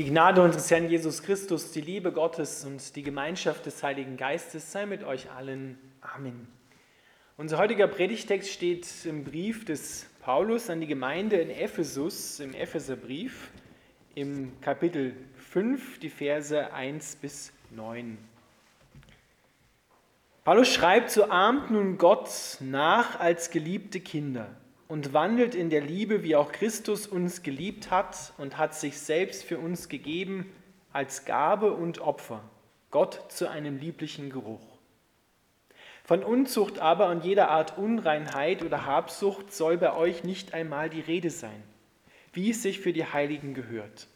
Die Gnade unseres Herrn Jesus Christus, die Liebe Gottes und die Gemeinschaft des Heiligen Geistes sei mit euch allen. Amen. Unser heutiger Predigtext steht im Brief des Paulus an die Gemeinde in Ephesus, im Epheserbrief, im Kapitel 5, die Verse 1 bis 9. Paulus schreibt, so ahmt nun Gott nach als geliebte Kinder und wandelt in der Liebe, wie auch Christus uns geliebt hat und hat sich selbst für uns gegeben als Gabe und Opfer, Gott zu einem lieblichen Geruch. Von Unzucht aber und jeder Art Unreinheit oder Habsucht soll bei euch nicht einmal die Rede sein, wie es sich für die Heiligen gehört.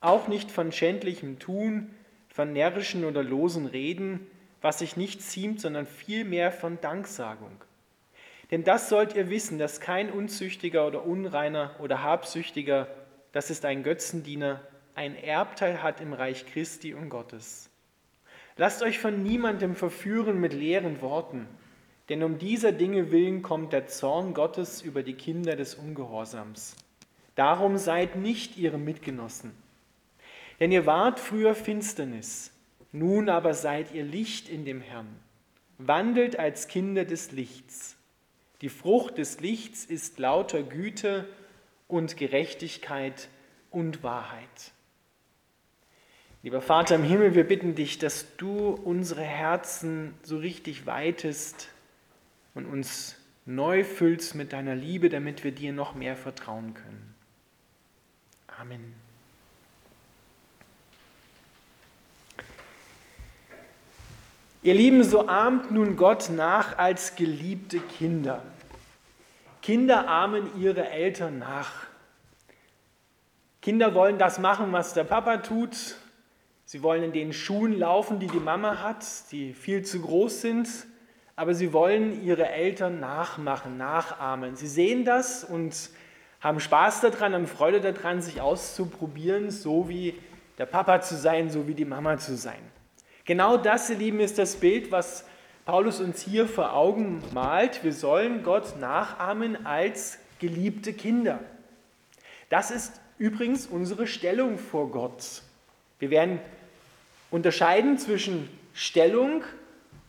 Auch nicht von schändlichem Tun, von närrischen oder losen Reden, was sich nicht ziemt, sondern vielmehr von Danksagung. Denn das sollt ihr wissen, dass kein Unzüchtiger oder Unreiner oder Habsüchtiger, das ist ein Götzendiener, ein Erbteil hat im Reich Christi und Gottes. Lasst euch von niemandem verführen mit leeren Worten, denn um dieser Dinge willen kommt der Zorn Gottes über die Kinder des Ungehorsams. Darum seid nicht ihre Mitgenossen. Denn ihr wart früher Finsternis, nun aber seid ihr Licht in dem Herrn. Wandelt als Kinder des Lichts. Die Frucht des Lichts ist lauter Güte und Gerechtigkeit und Wahrheit. Lieber Vater im Himmel, wir bitten dich, dass du unsere Herzen so richtig weitest und uns neu füllst mit deiner Liebe, damit wir dir noch mehr vertrauen können. Amen. Ihr Lieben, so ahmt nun Gott nach als geliebte Kinder. Kinder ahmen ihre Eltern nach. Kinder wollen das machen, was der Papa tut. Sie wollen in den Schuhen laufen, die die Mama hat, die viel zu groß sind. Aber sie wollen ihre Eltern nachmachen, nachahmen. Sie sehen das und haben Spaß daran, haben Freude daran, sich auszuprobieren, so wie der Papa zu sein, so wie die Mama zu sein. Genau das, ihr Lieben, ist das Bild, was Paulus uns hier vor Augen malt. Wir sollen Gott nachahmen als geliebte Kinder. Das ist übrigens unsere Stellung vor Gott. Wir werden unterscheiden zwischen Stellung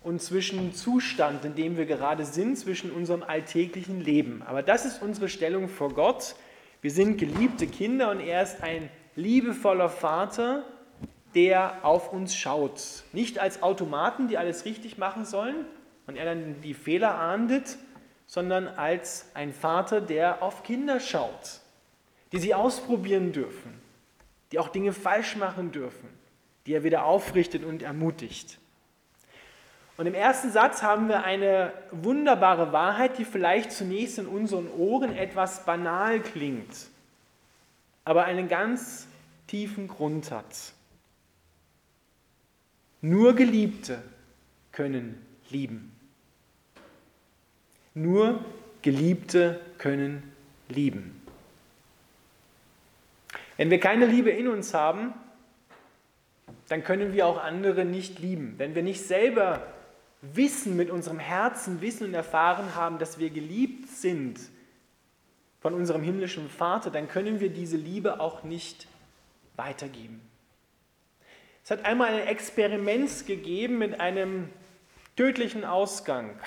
und zwischen Zustand, in dem wir gerade sind, zwischen unserem alltäglichen Leben. Aber das ist unsere Stellung vor Gott. Wir sind geliebte Kinder und er ist ein liebevoller Vater, der auf uns schaut. Nicht als Automaten, die alles richtig machen sollen und er dann die Fehler ahndet, sondern als ein Vater, der auf Kinder schaut, die sie ausprobieren dürfen, die auch Dinge falsch machen dürfen, die er wieder aufrichtet und ermutigt. Und im ersten Satz haben wir eine wunderbare Wahrheit, die vielleicht zunächst in unseren Ohren etwas banal klingt, aber einen ganz tiefen Grund hat. Nur Geliebte können lieben. Nur Geliebte können lieben. Wenn wir keine Liebe in uns haben, dann können wir auch andere nicht lieben. Wenn wir nicht selber wissen, mit unserem Herzen wissen und erfahren haben, dass wir geliebt sind von unserem himmlischen Vater, dann können wir diese Liebe auch nicht weitergeben. Es hat einmal ein Experiment gegeben mit einem tödlichen Ausgang.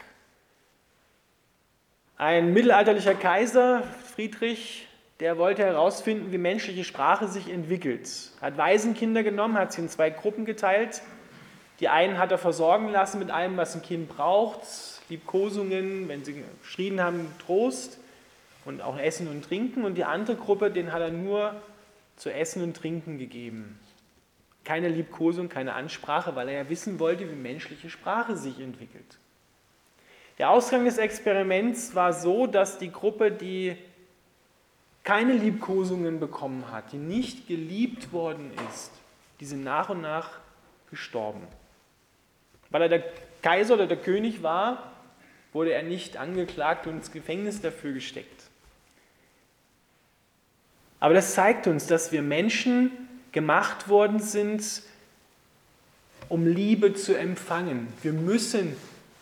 Ein mittelalterlicher Kaiser, Friedrich, der wollte herausfinden, wie menschliche Sprache sich entwickelt. Hat Waisenkinder genommen, hat sie in zwei Gruppen geteilt. Die einen hat er versorgen lassen mit allem, was ein Kind braucht, Liebkosungen, wenn sie geschrien haben, Trost und auch Essen und Trinken. Und die andere Gruppe, den hat er nur zu essen und trinken gegeben. Keine Liebkosung, keine Ansprache, weil er ja wissen wollte, wie menschliche Sprache sich entwickelt. Der Ausgang des Experiments war so, dass die Gruppe, die keine Liebkosungen bekommen hat, die nicht geliebt worden ist, die sind nach und nach gestorben. Weil er der Kaiser oder der König war, wurde er nicht angeklagt und ins Gefängnis dafür gesteckt. Aber das zeigt uns, dass wir Menschen gemacht worden sind, um Liebe zu empfangen. Wir müssen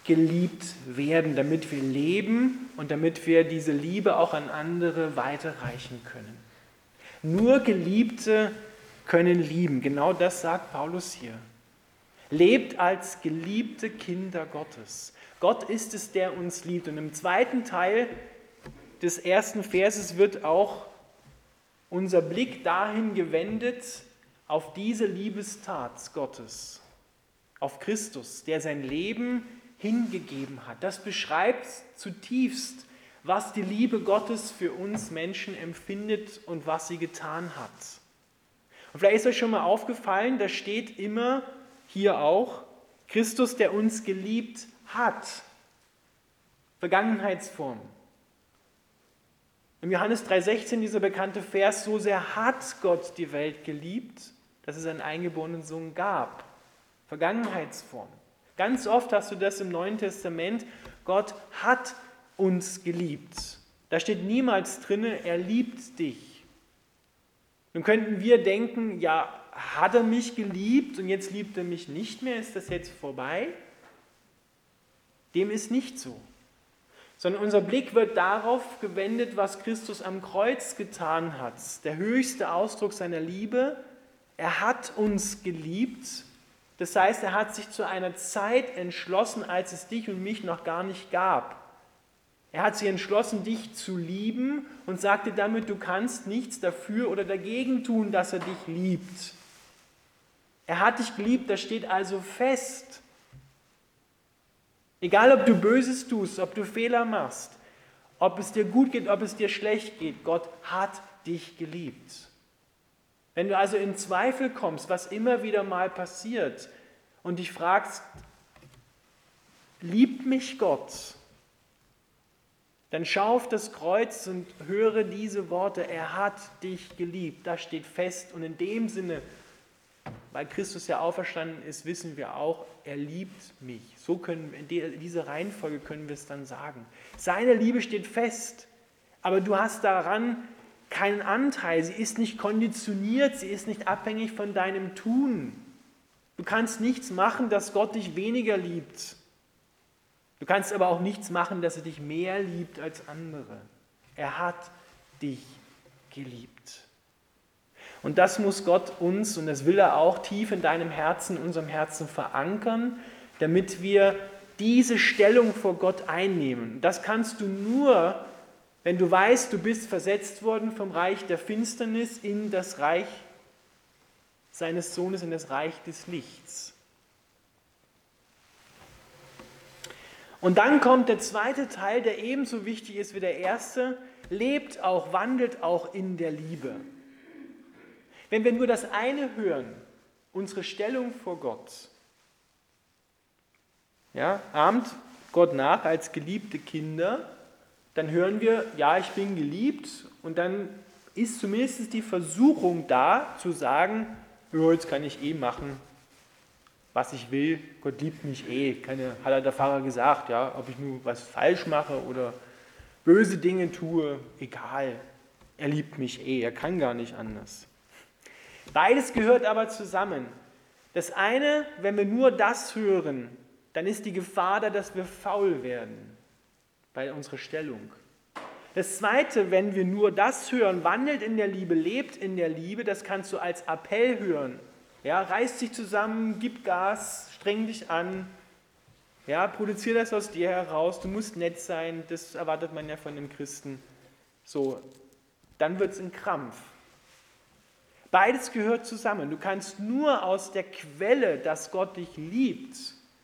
geliebt werden, damit wir leben und damit wir diese Liebe auch an andere weiterreichen können. Nur Geliebte können lieben. Genau das sagt Paulus hier. Lebt als geliebte Kinder Gottes. Gott ist es, der uns liebt. Und im zweiten Teil des ersten Verses wird auch unser Blick dahin gewendet, auf diese Liebestat Gottes, auf Christus, der sein Leben hingegeben hat. Das beschreibt zutiefst, was die Liebe Gottes für uns Menschen empfindet und was sie getan hat. Und vielleicht ist euch schon mal aufgefallen, da steht immer hier auch Christus, der uns geliebt hat. Vergangenheitsform. Im Johannes 3,16 dieser bekannte Vers, so sehr hat Gott die Welt geliebt, dass es einen eingeborenen Sohn gab. Vergangenheitsform. Ganz oft hast du das im Neuen Testament, Gott hat uns geliebt. Da steht niemals drinne, er liebt dich. Nun könnten wir denken, ja, hat er mich geliebt und jetzt liebt er mich nicht mehr, ist das jetzt vorbei? Dem ist nicht so. Sondern unser Blick wird darauf gewendet, was Christus am Kreuz getan hat. Der höchste Ausdruck seiner Liebe. Er hat uns geliebt. Das heißt, er hat sich zu einer Zeit entschlossen, als es dich und mich noch gar nicht gab. Er hat sich entschlossen, dich zu lieben und sagte damit, du kannst nichts dafür oder dagegen tun, dass er dich liebt. Er hat dich geliebt, das steht also fest. Egal, ob du Böses tust, ob du Fehler machst, ob es dir gut geht, ob es dir schlecht geht, Gott hat dich geliebt. Wenn du also in Zweifel kommst, was immer wieder mal passiert, und dich fragst, liebt mich Gott? Dann schau auf das Kreuz und höre diese Worte, er hat dich geliebt. Das steht fest und in dem Sinne, weil Christus ja auferstanden ist, wissen wir auch, er liebt mich. So können in dieser Reihenfolge können wir es dann sagen. Seine Liebe steht fest, aber du hast daran keinen Anteil. Sie ist nicht konditioniert, sie ist nicht abhängig von deinem Tun. Du kannst nichts machen, dass Gott dich weniger liebt. Du kannst aber auch nichts machen, dass er dich mehr liebt als andere. Er hat dich geliebt. Und das muss Gott uns, und das will er auch tief in deinem Herzen, in unserem Herzen verankern, damit wir diese Stellung vor Gott einnehmen. Das kannst du nur, wenn du weißt, du bist versetzt worden vom Reich der Finsternis in das Reich seines Sohnes, in das Reich des Lichts. Und dann kommt der zweite Teil, der ebenso wichtig ist wie der erste, lebt auch, wandelt auch in der Liebe. Wenn wir nur das eine hören, unsere Stellung vor Gott, ja, ahmt Gott nach als geliebte Kinder, dann hören wir, ja, ich bin geliebt und dann ist zumindest die Versuchung da zu sagen, ja, jetzt kann ich eh machen, was ich will, Gott liebt mich eh. Keine, hat der Pfarrer gesagt, ja, ob ich nur was falsch mache oder böse Dinge tue, egal. Er liebt mich eh, er kann gar nicht anders. Beides gehört aber zusammen. Das eine, wenn wir nur das hören, dann ist die Gefahr da, dass wir faul werden bei unserer Stellung. Das zweite, wenn wir nur das hören, wandelt in der Liebe, lebt in der Liebe, das kannst du als Appell hören. Ja, reiß dich zusammen, gib Gas, streng dich an. Ja, produziere das aus dir heraus. Du musst nett sein. Das erwartet man ja von einem Christen. So, dann wird es ein Krampf. Beides gehört zusammen. Du kannst nur aus der Quelle, dass Gott dich liebt,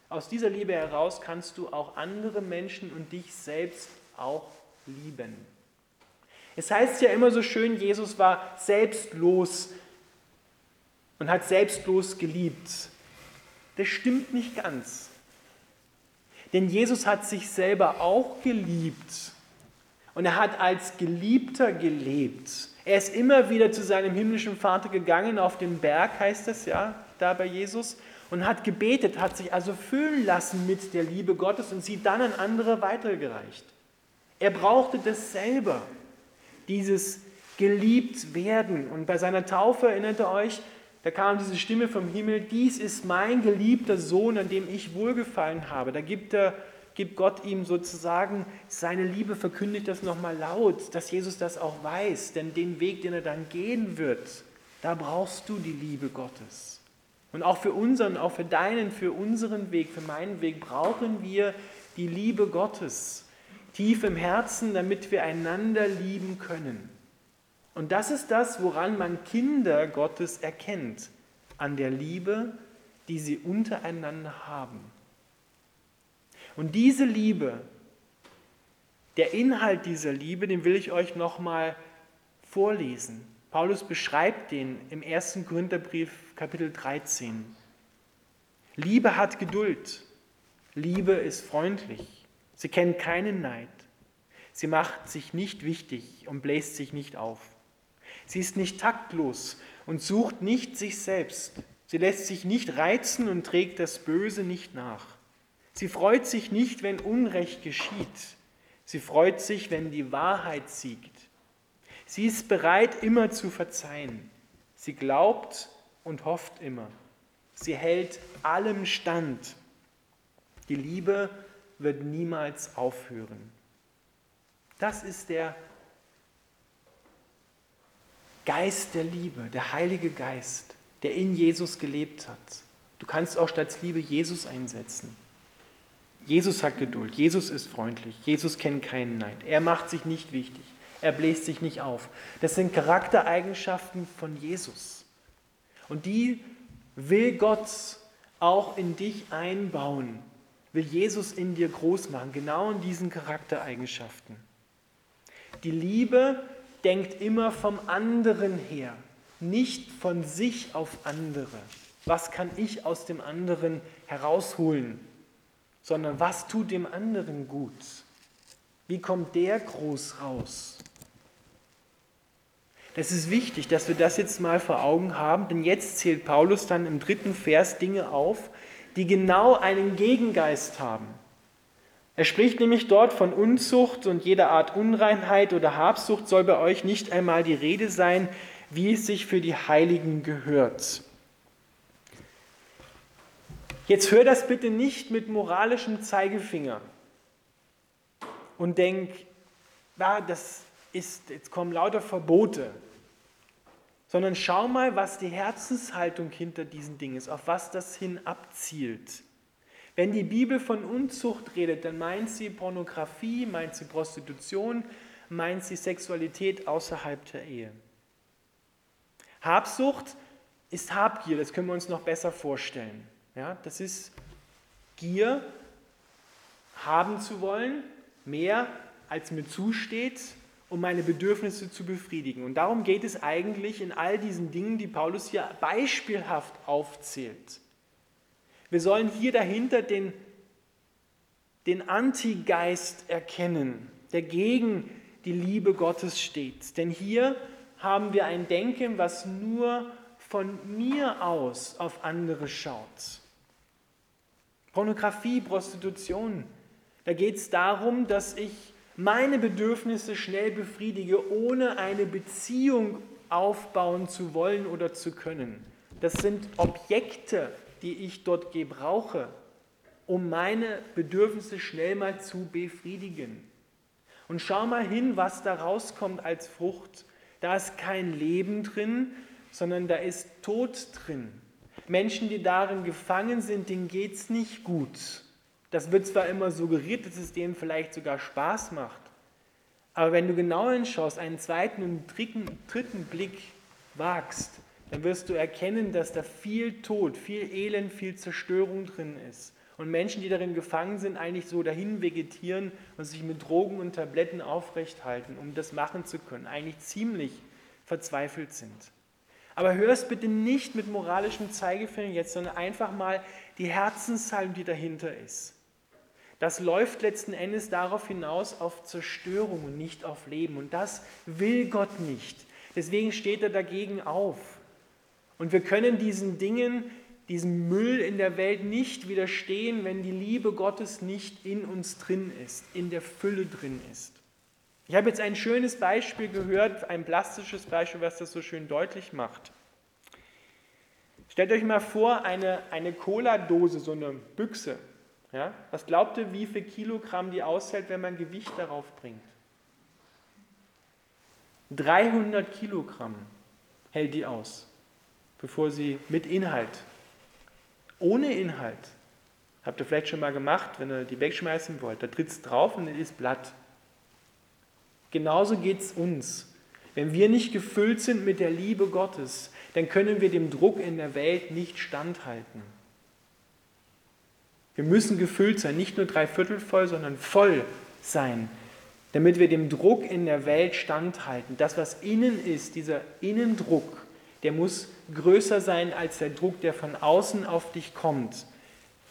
aus dieser Liebe heraus kannst du auch andere Menschen und dich selbst auch lieben. Es heißt ja immer so schön, Jesus war selbstlos und hat selbstlos geliebt. Das stimmt nicht ganz. Denn Jesus hat sich selber auch geliebt. Und er hat als Geliebter gelebt. Er ist immer wieder zu seinem himmlischen Vater gegangen, auf den Berg heißt es ja, da bei Jesus, und hat gebetet, hat sich also füllen lassen mit der Liebe Gottes und sie dann an andere weitergereicht. Er brauchte das selber, dieses geliebt werden. Und bei seiner Taufe erinnert ihr euch, da kam diese Stimme vom Himmel, dies ist mein geliebter Sohn, an dem ich wohlgefallen habe. Da gibt, er, gibt Gott ihm sozusagen seine Liebe, verkündigt das nochmal laut, dass Jesus das auch weiß, denn den Weg, den er dann gehen wird, da brauchst du die Liebe Gottes. Und auch für unseren, auch für deinen, für unseren Weg, für meinen Weg brauchen wir die Liebe Gottes tief im Herzen, damit wir einander lieben können. Und das ist das, woran man Kinder Gottes erkennt, an der Liebe, die sie untereinander haben. Und diese Liebe, der Inhalt dieser Liebe, den will ich euch nochmal vorlesen. Paulus beschreibt den im 1. Korintherbrief Kapitel 13. Liebe hat Geduld. Liebe ist freundlich. Sie kennt keinen Neid. Sie macht sich nicht wichtig und bläst sich nicht auf. Sie ist nicht taktlos und sucht nicht sich selbst. Sie lässt sich nicht reizen und trägt das Böse nicht nach. Sie freut sich nicht, wenn Unrecht geschieht. Sie freut sich, wenn die Wahrheit siegt. Sie ist bereit, immer zu verzeihen. Sie glaubt und hofft immer. Sie hält allem stand. Die Liebe wird niemals aufhören. Das ist der Geist der Liebe, der Heilige Geist, der in Jesus gelebt hat. Du kannst auch statt Liebe Jesus einsetzen. Jesus hat Geduld, Jesus ist freundlich, Jesus kennt keinen Neid, er macht sich nicht wichtig, er bläst sich nicht auf. Das sind Charaktereigenschaften von Jesus. Und die will Gott auch in dich einbauen, will Jesus in dir groß machen, genau in diesen Charaktereigenschaften. Die Liebe denkt immer vom anderen her, nicht von sich auf andere. Was kann ich aus dem anderen herausholen, sondern was tut dem anderen gut? Wie kommt der groß raus? Es ist wichtig, dass wir das jetzt mal vor Augen haben, denn jetzt zählt Paulus dann im dritten Vers Dinge auf, die genau einen Gegengeist haben. Er spricht nämlich dort von Unzucht und jeder Art Unreinheit oder Habsucht soll bei euch nicht einmal die Rede sein, wie es sich für die Heiligen gehört. Jetzt hör das bitte nicht mit moralischem Zeigefinger und denk, ja, das ist, jetzt kommen lauter Verbote, sondern schau mal, was die Herzenshaltung hinter diesen Dingen ist, auf was das hin abzielt. Wenn die Bibel von Unzucht redet, dann meint sie Pornografie, meint sie Prostitution, meint sie Sexualität außerhalb der Ehe. Habsucht ist Habgier, das können wir uns noch besser vorstellen. Ja, das ist Gier, haben zu wollen, mehr als mir zusteht, um meine Bedürfnisse zu befriedigen. Und darum geht es eigentlich in all diesen Dingen, die Paulus hier beispielhaft aufzählt. Wir sollen hier dahinter den, den Antigeist erkennen, der gegen die Liebe Gottes steht. Denn hier haben wir ein Denken, was nur von mir aus auf andere schaut. Pornografie, Prostitution, da geht es darum, dass ich meine Bedürfnisse schnell befriedige, ohne eine Beziehung aufbauen zu wollen oder zu können. Das sind Objekte, die ich dort gebrauche, um meine Bedürfnisse schnell mal zu befriedigen. Und schau mal hin, was da rauskommt als Frucht. Da ist kein Leben drin, sondern da ist Tod drin. Menschen, die darin gefangen sind, denen geht es nicht gut. Das wird zwar immer suggeriert, dass es denen vielleicht sogar Spaß macht, aber wenn du genau hinschaust, einen zweiten und dritten, dritten Blick wagst, dann wirst du erkennen, dass da viel Tod, viel Elend, viel Zerstörung drin ist. Und Menschen, die darin gefangen sind, eigentlich so dahin vegetieren und sich mit Drogen und Tabletten aufrechthalten, um das machen zu können, eigentlich ziemlich verzweifelt sind. Aber hör es bitte nicht mit moralischem Zeigefinger jetzt, sondern einfach mal die Herzenshaltung, die dahinter ist. Das läuft letzten Endes darauf hinaus auf Zerstörung und nicht auf Leben. Und das will Gott nicht. Deswegen steht er dagegen auf. Und wir können diesen Dingen, diesem Müll in der Welt nicht widerstehen, wenn die Liebe Gottes nicht in uns drin ist, in der Fülle drin ist. Ich habe jetzt ein schönes Beispiel gehört, ein plastisches Beispiel, was das so schön deutlich macht. Stellt euch mal vor, eine, eine Cola-Dose, so eine Büchse. Ja? Was glaubt ihr, wie viel Kilogramm die aushält, wenn man Gewicht darauf bringt? 300 Kilogramm. hält die aus, bevor sie mit Inhalt, ohne Inhalt, habt ihr vielleicht schon mal gemacht, wenn ihr die wegschmeißen wollt, da tritt es drauf und es ist Blatt. Genauso geht es uns. Wenn wir nicht gefüllt sind mit der Liebe Gottes, dann können wir dem Druck in der Welt nicht standhalten. Wir müssen gefüllt sein, nicht nur dreiviertel voll, sondern voll sein, damit wir dem Druck in der Welt standhalten. Das, was innen ist, dieser Innendruck, der muss größer sein als der Druck, der von außen auf dich kommt.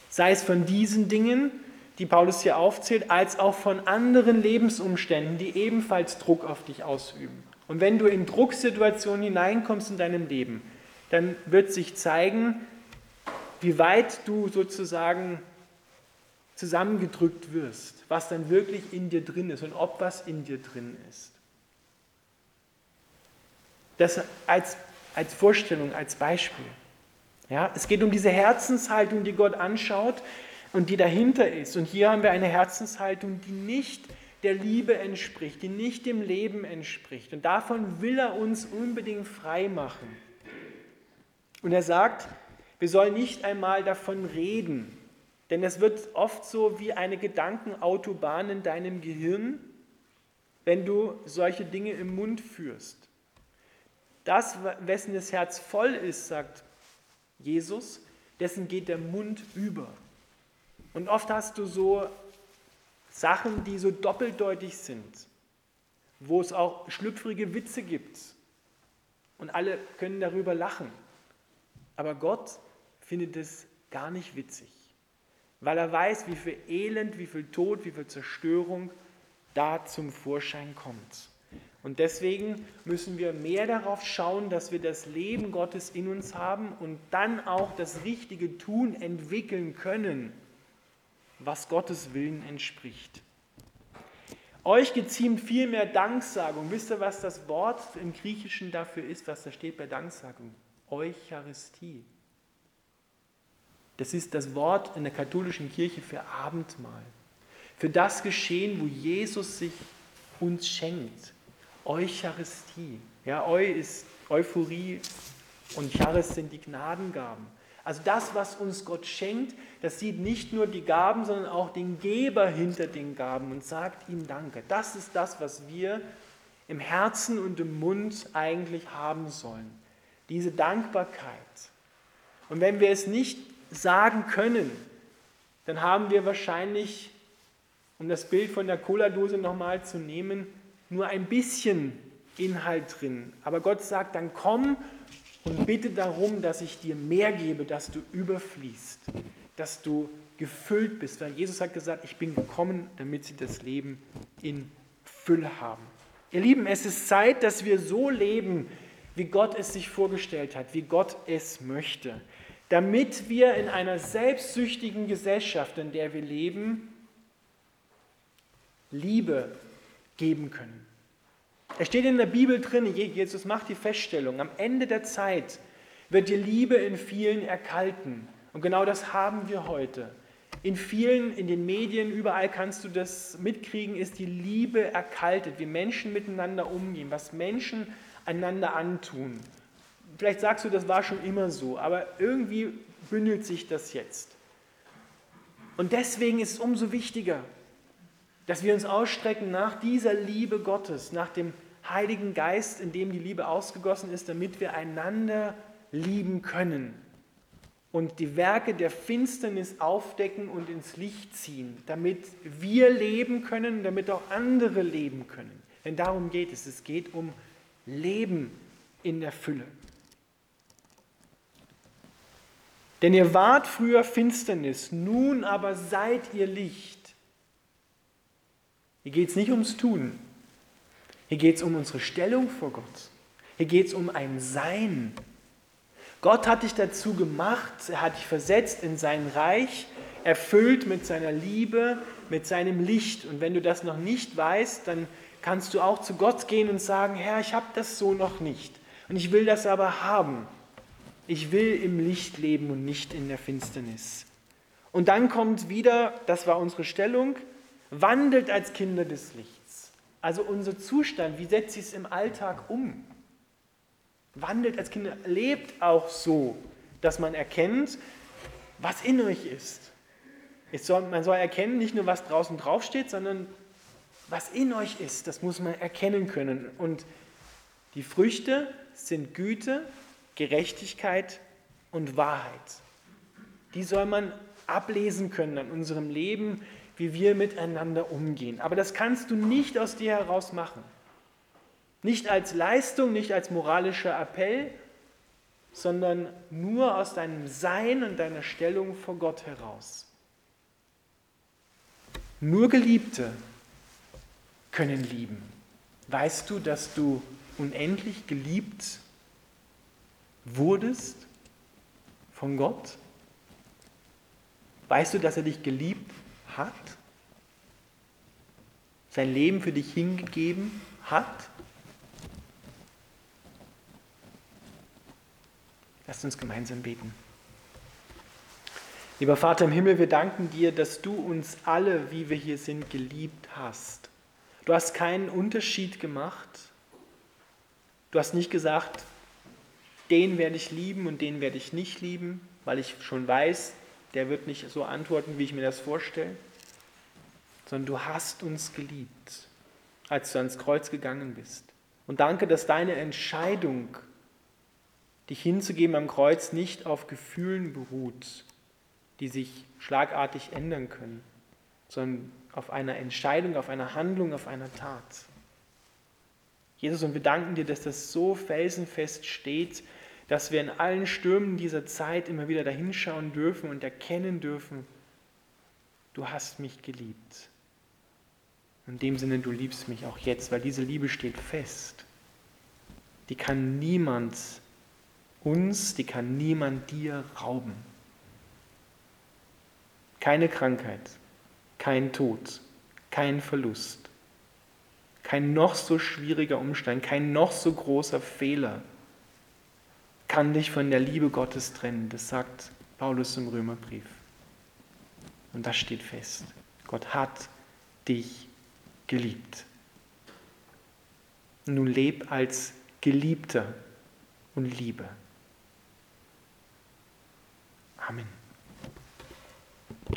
Sei es von diesen Dingen, die Paulus hier aufzählt, als auch von anderen Lebensumständen, die ebenfalls Druck auf dich ausüben. Und wenn du in Drucksituationen hineinkommst in deinem Leben, dann wird sich zeigen, wie weit du sozusagen zusammengedrückt wirst, was dann wirklich in dir drin ist und ob was in dir drin ist. Das als, als Vorstellung, als Beispiel. Ja, es geht um diese Herzenshaltung, die Gott anschaut und die dahinter ist. Und hier haben wir eine Herzenshaltung, die nicht der Liebe entspricht, die nicht dem Leben entspricht. Und davon will er uns unbedingt frei machen. Und er sagt, wir sollen nicht einmal davon reden, denn es wird oft so wie eine Gedankenautobahn in deinem Gehirn, wenn du solche Dinge im Mund führst. Das, wessen das Herz voll ist, sagt Jesus, dessen geht der Mund über. Und oft hast du so Sachen, die so doppeldeutig sind, wo es auch schlüpfrige Witze gibt. Und alle können darüber lachen. Aber Gott findet es gar nicht witzig, weil er weiß, wie viel Elend, wie viel Tod, wie viel Zerstörung da zum Vorschein kommt. Und deswegen müssen wir mehr darauf schauen, dass wir das Leben Gottes in uns haben und dann auch das richtige Tun entwickeln können, was Gottes Willen entspricht. Euch geziemt viel mehr Danksagung. Wisst ihr, was das Wort im Griechischen dafür ist, was da steht bei Danksagung? Eucharistie. Das ist das Wort in der katholischen Kirche für Abendmahl. Für das Geschehen, wo Jesus sich uns schenkt. Eucharistie. Ja, Eu ist Euphorie und Charis sind die Gnadengaben. Also das, was uns Gott schenkt, das sieht nicht nur die Gaben, sondern auch den Geber hinter den Gaben und sagt ihm Danke. Das ist das, was wir im Herzen und im Mund eigentlich haben sollen diese Dankbarkeit. Und wenn wir es nicht sagen können, dann haben wir wahrscheinlich, um das Bild von der Cola-Dose nochmal zu nehmen, nur ein bisschen Inhalt drin. Aber Gott sagt, dann komm und bitte darum, dass ich dir mehr gebe, dass du überfließt, dass du gefüllt bist. Weil Jesus hat gesagt, ich bin gekommen, damit sie das Leben in Fülle haben. Ihr Lieben, es ist Zeit, dass wir so leben, wie Gott es sich vorgestellt hat, wie Gott es möchte, damit wir in einer selbstsüchtigen Gesellschaft, in der wir leben, Liebe geben können. Es steht in der Bibel drin, Jesus macht die Feststellung, am Ende der Zeit wird die Liebe in vielen erkalten. Und genau das haben wir heute. In vielen, in den Medien, überall kannst du das mitkriegen, ist die Liebe erkaltet, wie Menschen miteinander umgehen, was Menschen einander antun. Vielleicht sagst du, das war schon immer so, aber irgendwie bündelt sich das jetzt. Und deswegen ist es umso wichtiger, dass wir uns ausstrecken nach dieser Liebe Gottes, nach dem Heiligen Geist, in dem die Liebe ausgegossen ist, damit wir einander lieben können und die Werke der Finsternis aufdecken und ins Licht ziehen, damit wir leben können, damit auch andere leben können. Denn darum geht es. Es geht um Leben in der Fülle. Denn ihr wart früher Finsternis, nun aber seid ihr Licht. Hier geht es nicht ums Tun. Hier geht es um unsere Stellung vor Gott. Hier geht es um ein Sein. Gott hat dich dazu gemacht, er hat dich versetzt in sein Reich, erfüllt mit seiner Liebe, mit seinem Licht. Und wenn du das noch nicht weißt, dann kannst du auch zu Gott gehen und sagen, Herr, ich habe das so noch nicht. Und ich will das aber haben. Ich will im Licht leben und nicht in der Finsternis. Und dann kommt wieder, das war unsere Stellung, wandelt als Kinder des Lichts. Also unser Zustand, wie setzt sich es im Alltag um? Wandelt als Kinder, lebt auch so, dass man erkennt, was in euch ist. Soll, man soll erkennen, nicht nur was draußen draufsteht, sondern was in euch ist. Das muss man erkennen können. Und die Früchte sind Güte, Gerechtigkeit und Wahrheit. Die soll man ablesen können an unserem Leben, wie wir miteinander umgehen. Aber das kannst du nicht aus dir heraus machen. Nicht als Leistung, nicht als moralischer Appell, sondern nur aus deinem Sein und deiner Stellung vor Gott heraus. Nur Geliebte können lieben. Weißt du, dass du unendlich geliebt wurdest von Gott? Weißt du, dass er dich geliebt hat? Sein Leben für dich hingegeben hat? Lasst uns gemeinsam beten. Lieber Vater im Himmel, wir danken dir, dass du uns alle, wie wir hier sind, geliebt hast. Du hast keinen Unterschied gemacht. Du hast nicht gesagt, den werde ich lieben und den werde ich nicht lieben, weil ich schon weiß, der wird nicht so antworten, wie ich mir das vorstelle, sondern du hast uns geliebt, als du ans Kreuz gegangen bist. Und danke, dass deine Entscheidung dich hinzugeben am Kreuz nicht auf Gefühlen beruht, die sich schlagartig ändern können, sondern auf einer Entscheidung, auf einer Handlung, auf einer Tat. Jesus, und wir danken dir, dass das so felsenfest steht, dass wir in allen Stürmen dieser Zeit immer wieder dahinschauen dürfen und erkennen dürfen, du hast mich geliebt. In dem Sinne, du liebst mich auch jetzt, weil diese Liebe steht fest. Die kann niemand uns, die kann niemand dir rauben. Keine Krankheit, kein Tod, kein Verlust, kein noch so schwieriger Umstand, kein noch so großer Fehler kann dich von der Liebe Gottes trennen. Das sagt Paulus im Römerbrief. Und das steht fest. Gott hat dich geliebt. Nun leb als Geliebter und Liebe. Amen.